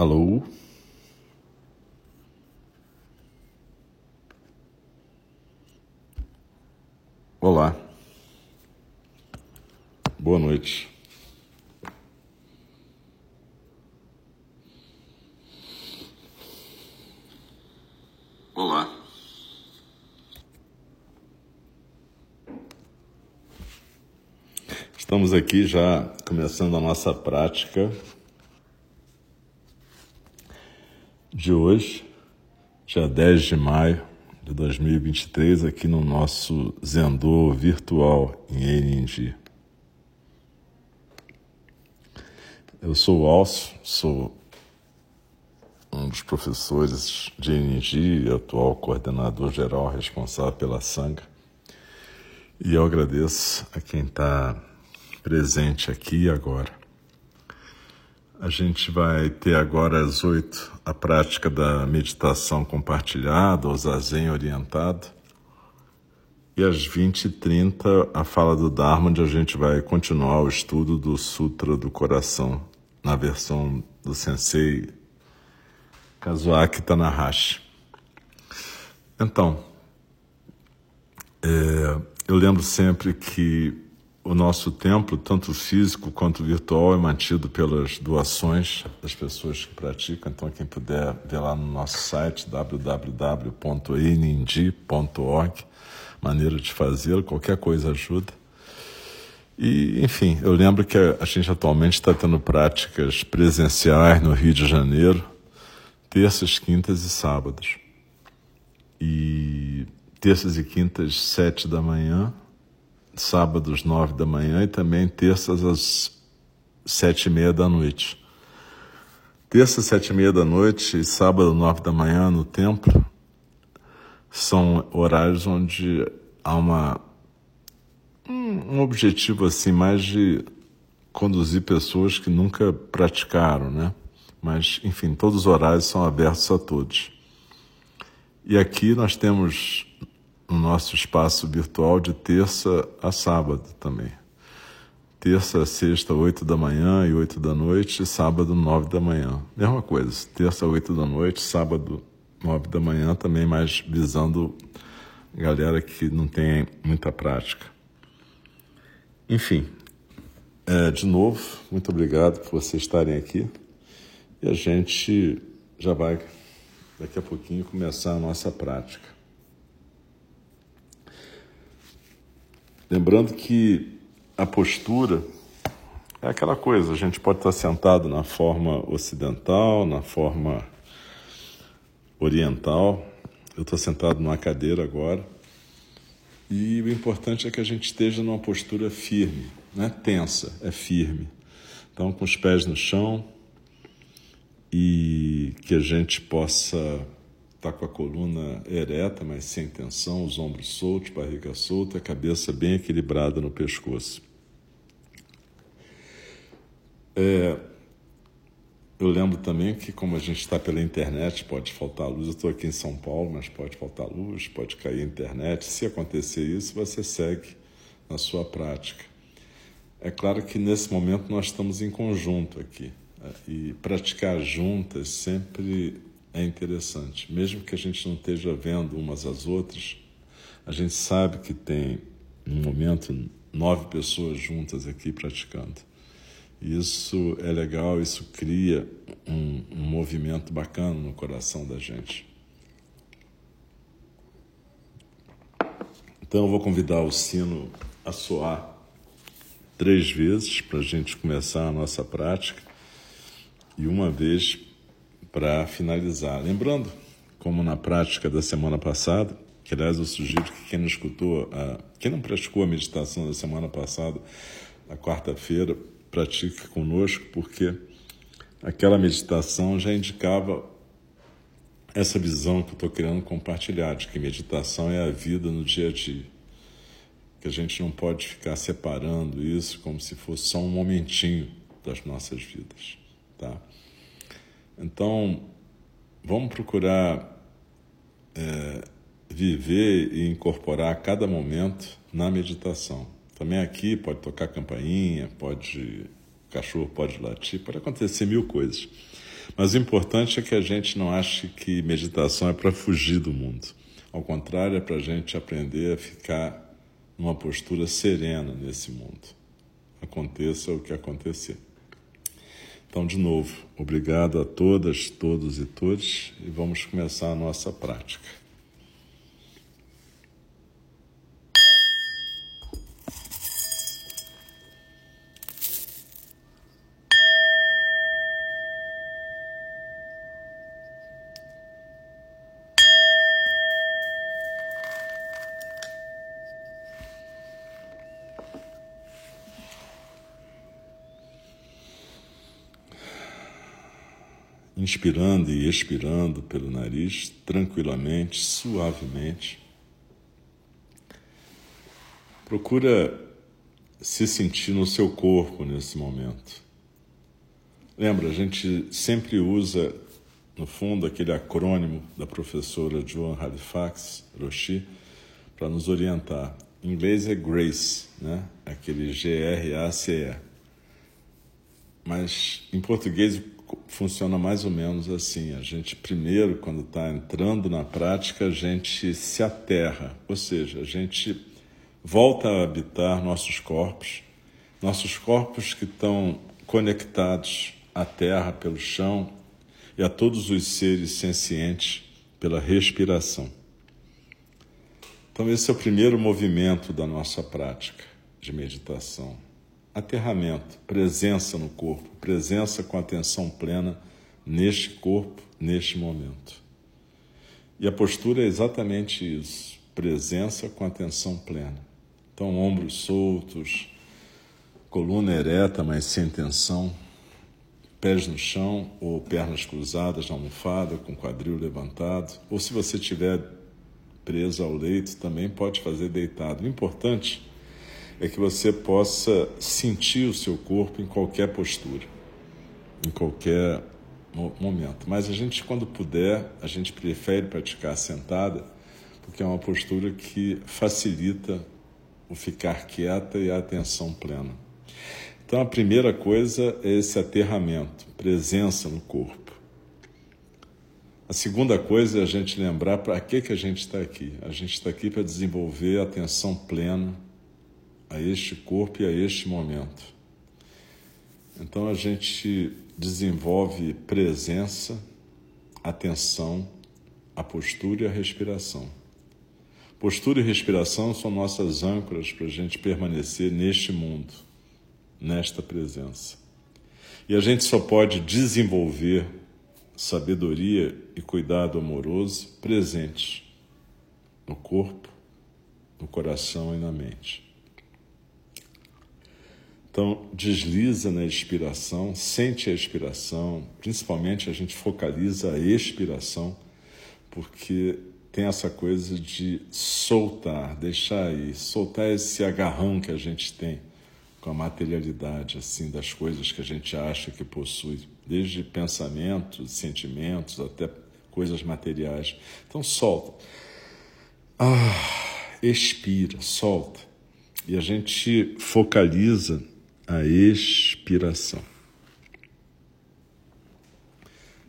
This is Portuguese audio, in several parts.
Alô? Olá. Boa noite. Olá. Estamos aqui já começando a nossa prática de hoje, dia 10 de maio de 2023, aqui no nosso Zendô virtual em Enindi. Eu sou o Alcio, sou um dos professores de Enindi atual coordenador geral responsável pela Sangha. E eu agradeço a quem está presente aqui agora. A gente vai ter agora às oito a prática da meditação compartilhada, ou zazen orientado. E às 20 e 30 a fala do Dharma, onde a gente vai continuar o estudo do Sutra do Coração, na versão do Sensei Kazuaki Tanahashi. Então, é, eu lembro sempre que o nosso templo, tanto físico quanto virtual, é mantido pelas doações das pessoas que praticam. Então, quem puder ver lá no nosso site www.einindi.org, maneira de fazê-lo, qualquer coisa ajuda. E, enfim, eu lembro que a gente atualmente está tendo práticas presenciais no Rio de Janeiro, terças, quintas e sábados. E terças e quintas, sete da manhã, sábados, nove da manhã, e também terças às sete e meia da noite. Terça, sete e meia da noite e sábado, nove da manhã, no templo, são horários onde há uma, um objetivo assim mais de conduzir pessoas que nunca praticaram, né? Mas, enfim, todos os horários são abertos a todos. E aqui nós temos no nosso espaço virtual de terça a sábado também. Terça, sexta, oito da manhã e oito da noite, sábado, nove da manhã. Mesma coisa, terça, oito da noite, sábado, nove da manhã, também mais visando galera que não tem muita prática. Enfim, é, de novo, muito obrigado por vocês estarem aqui. E a gente já vai, daqui a pouquinho, começar a nossa prática. Lembrando que a postura é aquela coisa, a gente pode estar sentado na forma ocidental, na forma oriental. Eu estou sentado numa cadeira agora. E o importante é que a gente esteja numa postura firme, não é tensa, é firme. Então, com os pés no chão e que a gente possa está com a coluna ereta, mas sem tensão, os ombros soltos, barriga solta, a cabeça bem equilibrada no pescoço. É, eu lembro também que, como a gente está pela internet, pode faltar luz. Eu estou aqui em São Paulo, mas pode faltar luz, pode cair a internet. Se acontecer isso, você segue na sua prática. É claro que nesse momento nós estamos em conjunto aqui. Né? E praticar juntas sempre é interessante. Mesmo que a gente não esteja vendo umas às outras, a gente sabe que tem, no momento, nove pessoas juntas aqui praticando. Isso é legal, isso cria um, um movimento bacana no coração da gente. Então, eu vou convidar o sino a soar três vezes para a gente começar a nossa prática e uma vez para finalizar. Lembrando, como na prática da semana passada, que aliás eu sugiro que quem não escutou, a, quem não praticou a meditação da semana passada, na quarta-feira, pratique conosco, porque aquela meditação já indicava essa visão que eu estou querendo compartilhar, de que meditação é a vida no dia a dia. Que a gente não pode ficar separando isso como se fosse só um momentinho das nossas vidas, tá? Então, vamos procurar é, viver e incorporar cada momento na meditação. Também aqui pode tocar campainha, pode cachorro pode latir, pode acontecer mil coisas. Mas o importante é que a gente não ache que meditação é para fugir do mundo. Ao contrário, é para a gente aprender a ficar numa postura serena nesse mundo. Aconteça o que acontecer. Então, de novo, obrigado a todas, todos e todos, e vamos começar a nossa prática. Inspirando e expirando pelo nariz, tranquilamente, suavemente. Procura se sentir no seu corpo nesse momento. Lembra, a gente sempre usa, no fundo, aquele acrônimo da professora Joan Halifax, Roshi, para nos orientar. Em inglês é GRACE, né? aquele G-R-A-C-E. Mas em português funciona mais ou menos assim. A gente, primeiro, quando está entrando na prática, a gente se aterra, ou seja, a gente volta a habitar nossos corpos, nossos corpos que estão conectados à terra pelo chão e a todos os seres sencientes pela respiração. Então, esse é o primeiro movimento da nossa prática de meditação aterramento, presença no corpo, presença com atenção plena neste corpo, neste momento. E a postura é exatamente isso: presença com atenção plena. Então, ombros soltos, coluna ereta, mas sem tensão, pés no chão ou pernas cruzadas na almofada, com quadril levantado, ou se você estiver preso ao leito, também pode fazer deitado. O importante é que você possa sentir o seu corpo em qualquer postura, em qualquer momento. Mas a gente, quando puder, a gente prefere praticar sentada, porque é uma postura que facilita o ficar quieta e a atenção plena. Então, a primeira coisa é esse aterramento, presença no corpo. A segunda coisa é a gente lembrar para que, que a gente está aqui. A gente está aqui para desenvolver a atenção plena a este corpo e a este momento. Então a gente desenvolve presença, atenção, a postura e a respiração. Postura e respiração são nossas âncoras para a gente permanecer neste mundo, nesta presença. E a gente só pode desenvolver sabedoria e cuidado amoroso presentes no corpo, no coração e na mente. Então, desliza na expiração, sente a expiração, principalmente a gente focaliza a expiração, porque tem essa coisa de soltar, deixar aí, soltar esse agarrão que a gente tem com a materialidade, assim, das coisas que a gente acha que possui, desde pensamentos, sentimentos, até coisas materiais. Então, solta. Ah, expira, solta. E a gente focaliza a expiração.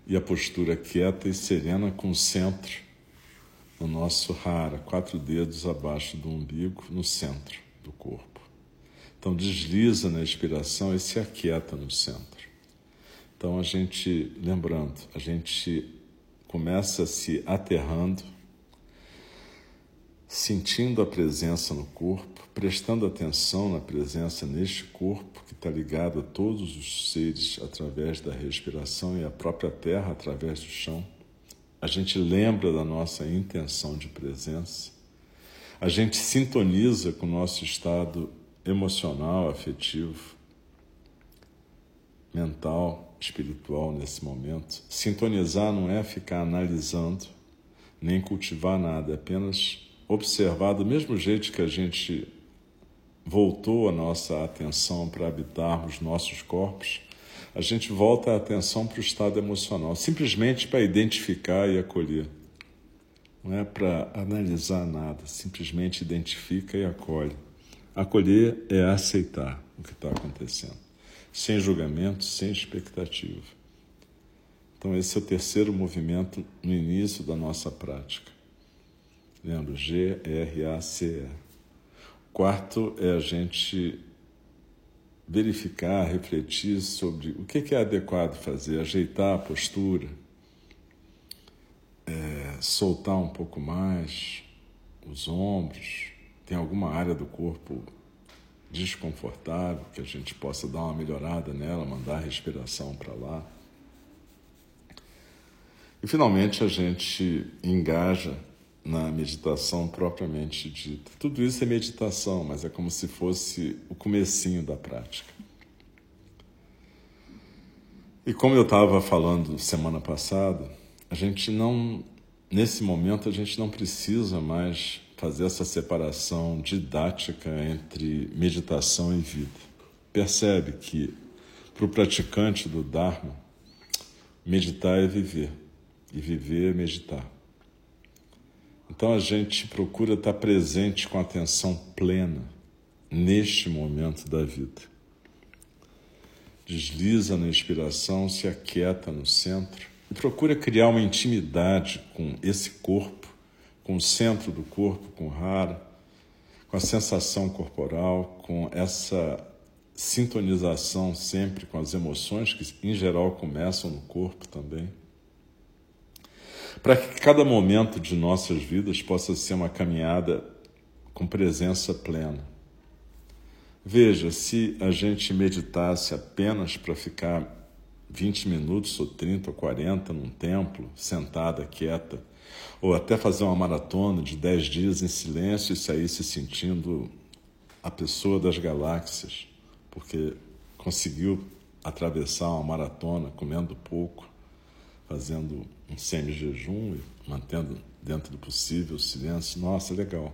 E a postura quieta e serena centro no nosso rara, quatro dedos abaixo do umbigo, no centro do corpo. Então desliza na expiração e se aquieta no centro. Então a gente, lembrando, a gente começa se aterrando sentindo a presença no corpo, prestando atenção na presença neste corpo que está ligado a todos os seres através da respiração e a própria terra através do chão. A gente lembra da nossa intenção de presença, a gente sintoniza com o nosso estado emocional, afetivo, mental, espiritual nesse momento. Sintonizar não é ficar analisando, nem cultivar nada, é apenas observar do mesmo jeito que a gente voltou a nossa atenção para habitarmos nossos corpos, a gente volta a atenção para o estado emocional, simplesmente para identificar e acolher. Não é para analisar nada, simplesmente identifica e acolhe. Acolher é aceitar o que está acontecendo, sem julgamento, sem expectativa. Então, esse é o terceiro movimento no início da nossa prática. Lembra? G, R, A, C, E. O quarto é a gente verificar, refletir sobre o que é adequado fazer, ajeitar a postura, é, soltar um pouco mais os ombros. Tem alguma área do corpo desconfortável que a gente possa dar uma melhorada nela, mandar a respiração para lá. E finalmente a gente engaja na meditação propriamente dita. Tudo isso é meditação, mas é como se fosse o comecinho da prática. E como eu estava falando semana passada, a gente não, nesse momento, a gente não precisa mais fazer essa separação didática entre meditação e vida. Percebe que para o praticante do Dharma, meditar é viver e viver é meditar. Então a gente procura estar presente com atenção plena neste momento da vida. Desliza na inspiração, se aquieta no centro e procura criar uma intimidade com esse corpo, com o centro do corpo, com o rara, com a sensação corporal, com essa sintonização sempre com as emoções que em geral começam no corpo também para que cada momento de nossas vidas possa ser uma caminhada com presença plena. Veja, se a gente meditasse apenas para ficar 20 minutos, ou 30 ou 40 num templo, sentada, quieta, ou até fazer uma maratona de 10 dias em silêncio e sair se sentindo a pessoa das galáxias, porque conseguiu atravessar uma maratona comendo pouco, fazendo um semi-jejum mantendo dentro do possível o silêncio. Nossa, legal.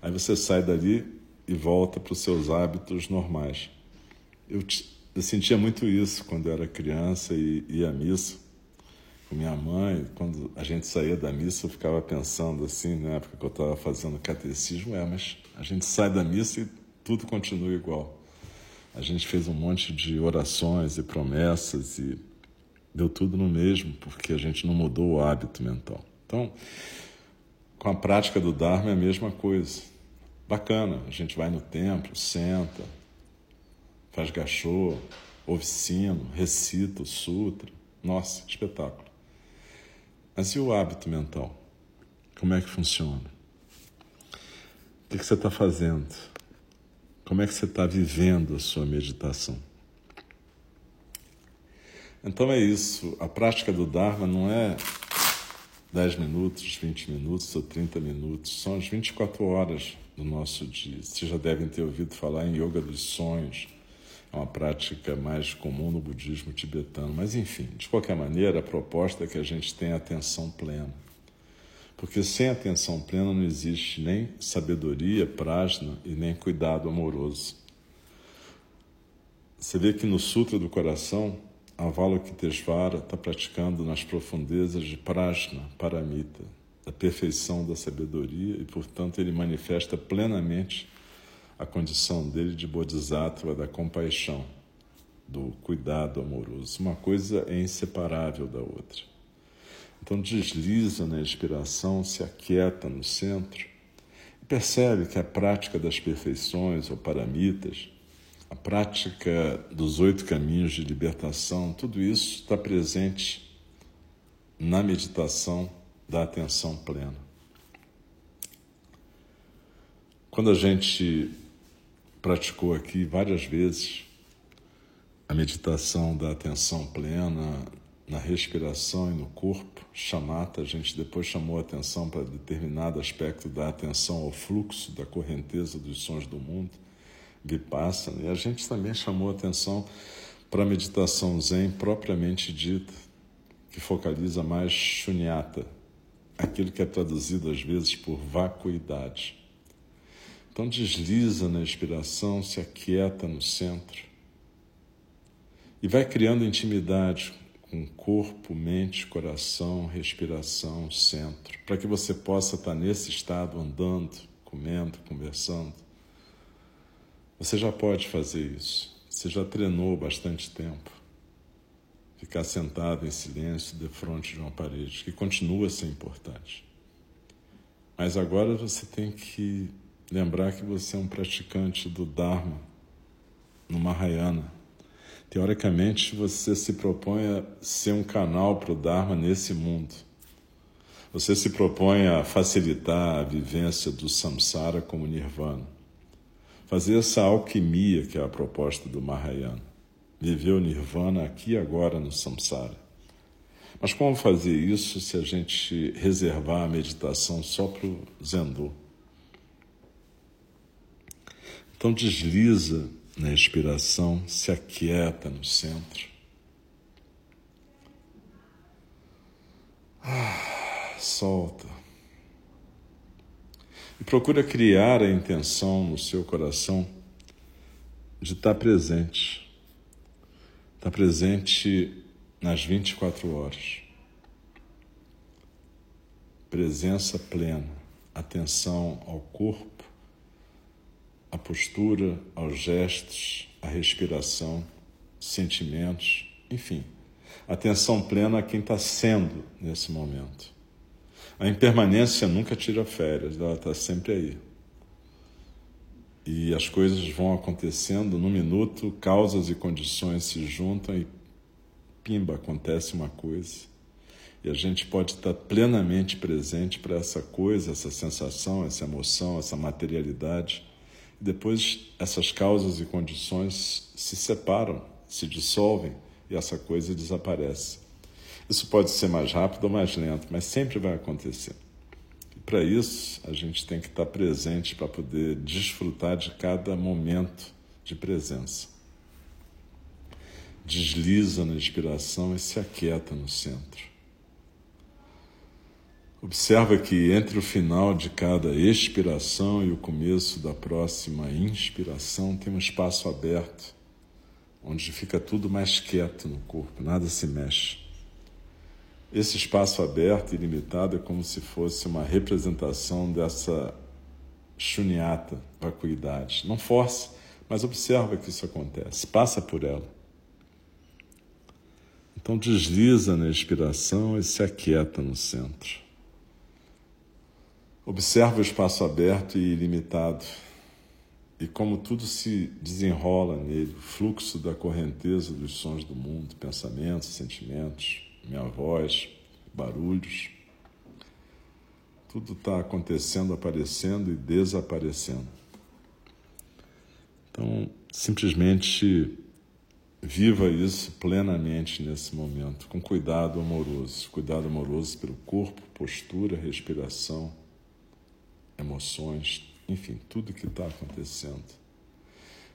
Aí você sai dali e volta para os seus hábitos normais. Eu, eu sentia muito isso quando eu era criança e ia à missa com minha mãe. Quando a gente saía da missa, eu ficava pensando assim, na época que eu estava fazendo catecismo, é, mas a gente sai da missa e tudo continua igual. A gente fez um monte de orações e promessas e deu tudo no mesmo, porque a gente não mudou o hábito mental. Então, com a prática do Dharma é a mesma coisa. Bacana, a gente vai no templo, senta, faz gachô, sino, recita o sutra. Nossa, espetáculo. Mas e o hábito mental? Como é que funciona? O que você está fazendo? Como é que você está vivendo a sua meditação? Então é isso. A prática do Dharma não é 10 minutos, 20 minutos ou 30 minutos, são as 24 horas do nosso dia. Vocês já devem ter ouvido falar em yoga dos sonhos, é uma prática mais comum no budismo tibetano. Mas, enfim, de qualquer maneira, a proposta é que a gente tenha atenção plena. Porque sem atenção plena não existe nem sabedoria, prajna e nem cuidado amoroso. Você vê que no Sutra do Coração, Avalokitesvara está praticando nas profundezas de Prajna, Paramita, da perfeição da sabedoria, e, portanto, ele manifesta plenamente a condição dele de Bodhisattva, da compaixão, do cuidado amoroso. Uma coisa é inseparável da outra. Então, desliza na inspiração, se aquieta no centro e percebe que a prática das perfeições ou paramitas a prática dos oito caminhos de libertação, tudo isso está presente na meditação da atenção plena. Quando a gente praticou aqui várias vezes a meditação da atenção plena na respiração e no corpo, chamata, a gente depois chamou a atenção para determinado aspecto da atenção ao fluxo da correnteza dos sons do mundo Vipassana. E a gente também chamou atenção para a meditação Zen propriamente dita, que focaliza mais shunyata, aquilo que é traduzido às vezes por vacuidade. Então desliza na inspiração, se aquieta no centro e vai criando intimidade com corpo, mente, coração, respiração, centro, para que você possa estar nesse estado andando, comendo, conversando você já pode fazer isso. Você já treinou bastante tempo. ficar sentado em silêncio de frente de uma parede, que continua a ser importante. Mas agora você tem que lembrar que você é um praticante do Dharma no Mahayana. Teoricamente, você se propõe a ser um canal para o Dharma nesse mundo. Você se propõe a facilitar a vivência do samsara como nirvana. Fazer essa alquimia que é a proposta do Mahayana. Viver o nirvana aqui e agora no samsara. Mas como fazer isso se a gente reservar a meditação só para o Zendô? Então desliza na expiração, se aquieta no centro. Ah, solta. E procura criar a intenção no seu coração de estar presente. Estar presente nas 24 horas. Presença plena, atenção ao corpo, à postura, aos gestos, à respiração, sentimentos, enfim. Atenção plena a quem está sendo nesse momento. A impermanência nunca tira férias, ela está sempre aí. E as coisas vão acontecendo no minuto, causas e condições se juntam e pimba, acontece uma coisa. E a gente pode estar plenamente presente para essa coisa, essa sensação, essa emoção, essa materialidade. E depois essas causas e condições se separam, se dissolvem e essa coisa desaparece. Isso pode ser mais rápido ou mais lento, mas sempre vai acontecer. E para isso, a gente tem que estar presente para poder desfrutar de cada momento de presença. Desliza na inspiração e se aquieta no centro. Observa que entre o final de cada expiração e o começo da próxima inspiração tem um espaço aberto, onde fica tudo mais quieto no corpo, nada se mexe. Esse espaço aberto e limitado é como se fosse uma representação dessa shunyata, vacuidade. Não force, mas observa que isso acontece, passa por ela. Então desliza na expiração e se aquieta no centro. Observa o espaço aberto e ilimitado e como tudo se desenrola nele, o fluxo da correnteza dos sons do mundo, pensamentos, sentimentos, minha voz, barulhos. Tudo está acontecendo, aparecendo e desaparecendo. Então, simplesmente viva isso plenamente nesse momento, com cuidado amoroso cuidado amoroso pelo corpo, postura, respiração, emoções, enfim, tudo que está acontecendo.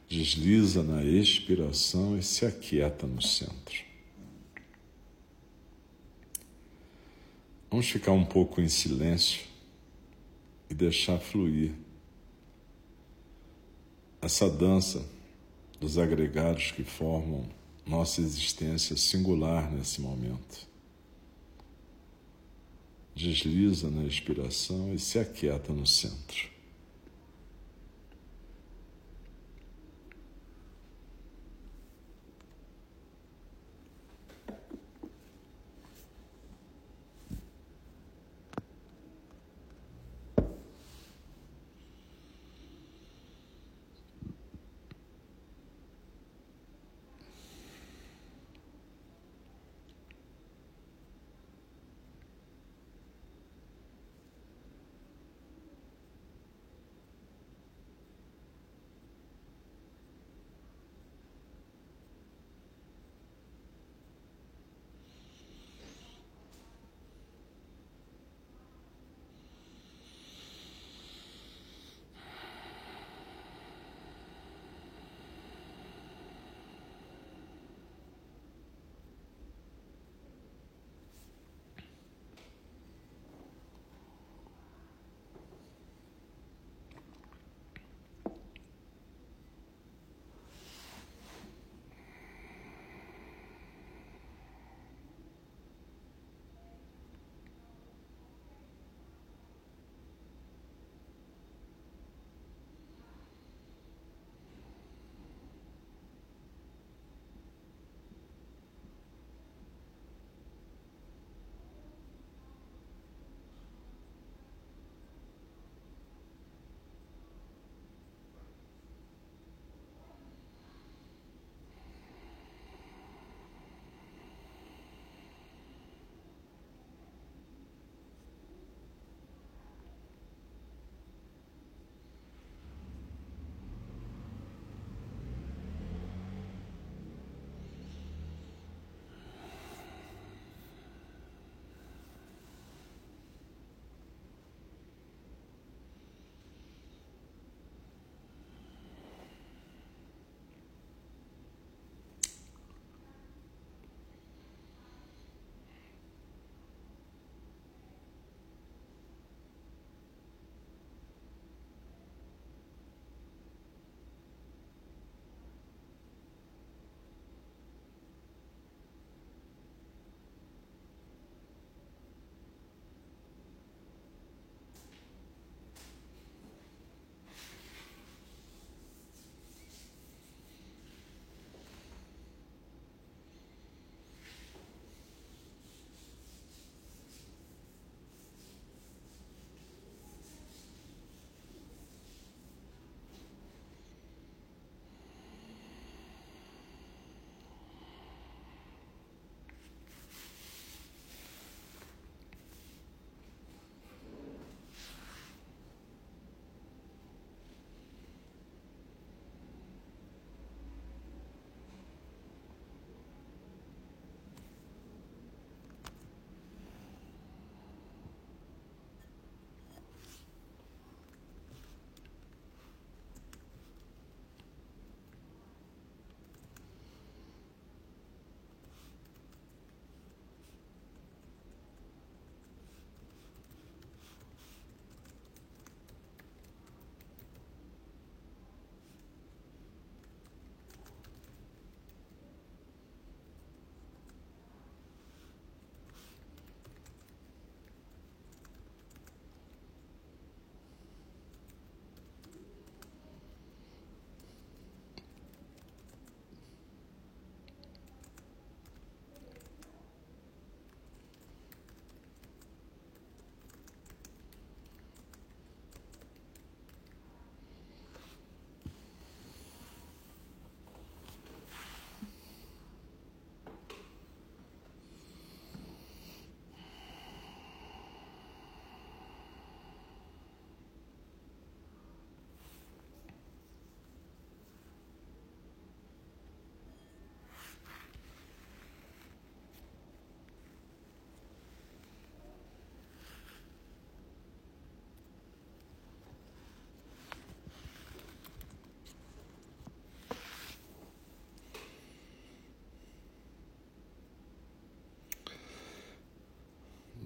Desliza na expiração e se aquieta no centro. Vamos ficar um pouco em silêncio e deixar fluir essa dança dos agregados que formam nossa existência singular nesse momento. Desliza na expiração e se aquieta no centro.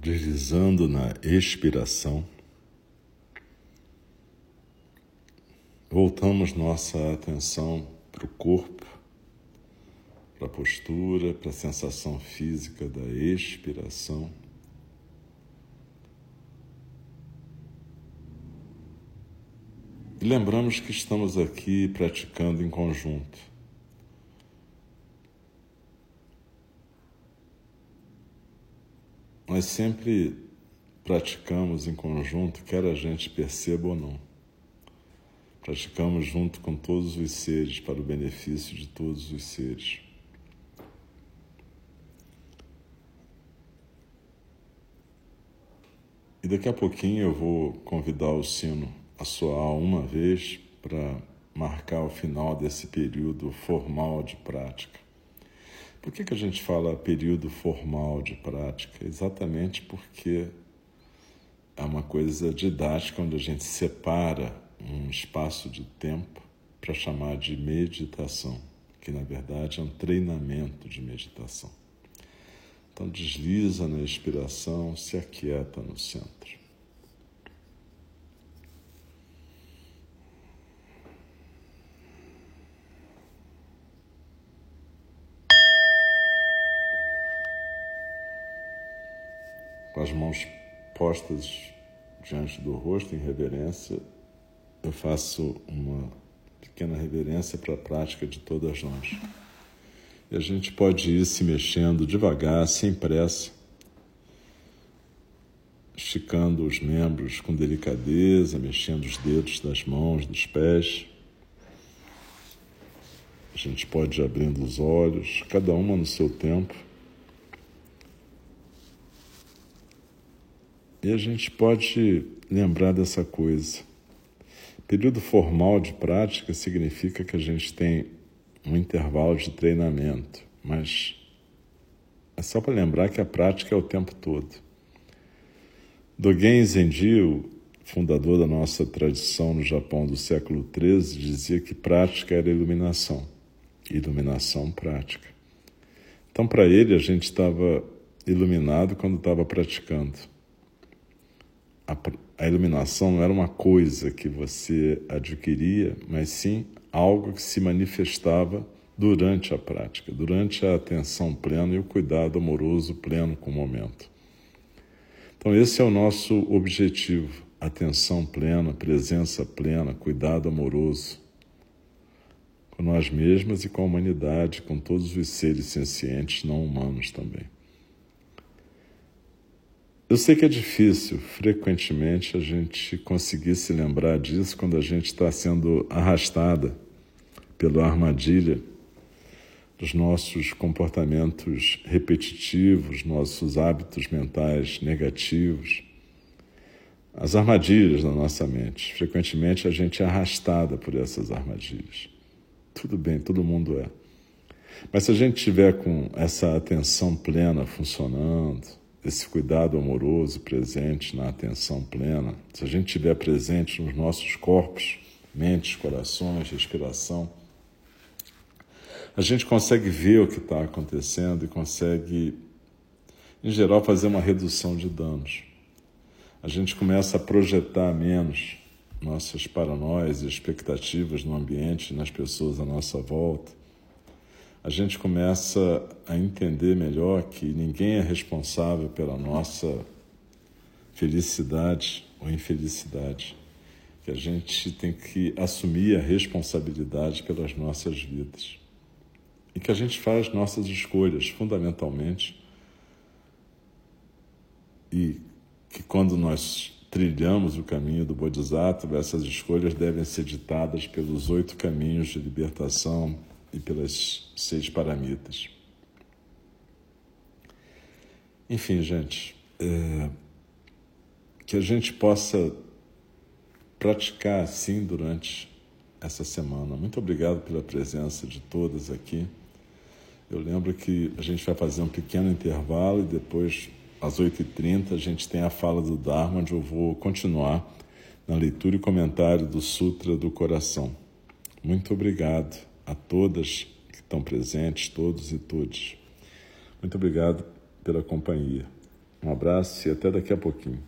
Deslizando na expiração. Voltamos nossa atenção para o corpo, para a postura, para a sensação física da expiração. E lembramos que estamos aqui praticando em conjunto. Nós sempre praticamos em conjunto, quer a gente perceba ou não. Praticamos junto com todos os seres, para o benefício de todos os seres. E daqui a pouquinho eu vou convidar o sino a soar uma vez para marcar o final desse período formal de prática. Por que, que a gente fala período formal de prática? Exatamente porque é uma coisa didática onde a gente separa um espaço de tempo para chamar de meditação, que na verdade é um treinamento de meditação. Então desliza na expiração, se aquieta no centro. As mãos postas diante do rosto em reverência, eu faço uma pequena reverência para a prática de todas nós. E a gente pode ir se mexendo devagar, sem pressa, esticando os membros com delicadeza, mexendo os dedos das mãos, dos pés. A gente pode ir abrindo os olhos, cada uma no seu tempo. E a gente pode lembrar dessa coisa. Período formal de prática significa que a gente tem um intervalo de treinamento, mas é só para lembrar que a prática é o tempo todo. Dogen Zenji, fundador da nossa tradição no Japão do século XIII, dizia que prática era iluminação, iluminação prática. Então, para ele, a gente estava iluminado quando estava praticando a, a iluminação não era uma coisa que você adquiria, mas sim algo que se manifestava durante a prática, durante a atenção plena e o cuidado amoroso pleno com o momento. Então, esse é o nosso objetivo: atenção plena, presença plena, cuidado amoroso com nós mesmos e com a humanidade, com todos os seres sencientes não humanos também. Eu sei que é difícil, frequentemente, a gente conseguir se lembrar disso quando a gente está sendo arrastada pela armadilha dos nossos comportamentos repetitivos, nossos hábitos mentais negativos, as armadilhas da nossa mente. Frequentemente a gente é arrastada por essas armadilhas. Tudo bem, todo mundo é. Mas se a gente tiver com essa atenção plena funcionando, esse cuidado amoroso presente na atenção plena, se a gente estiver presente nos nossos corpos, mentes, corações, respiração, a gente consegue ver o que está acontecendo e consegue, em geral, fazer uma redução de danos. A gente começa a projetar menos nossas paranoias e expectativas no ambiente, nas pessoas à nossa volta a gente começa a entender melhor que ninguém é responsável pela nossa felicidade ou infelicidade, que a gente tem que assumir a responsabilidade pelas nossas vidas. E que a gente faz nossas escolhas fundamentalmente. E que quando nós trilhamos o caminho do Bodhisattva, essas escolhas devem ser ditadas pelos oito caminhos de libertação e pelas seis paramitas. Enfim, gente, é, que a gente possa praticar assim durante essa semana. Muito obrigado pela presença de todas aqui. Eu lembro que a gente vai fazer um pequeno intervalo e depois, às 8h30, a gente tem a fala do Dharma, onde eu vou continuar na leitura e comentário do Sutra do Coração. Muito obrigado a todas que estão presentes, todos e todas. Muito obrigado pela companhia. Um abraço e até daqui a pouquinho.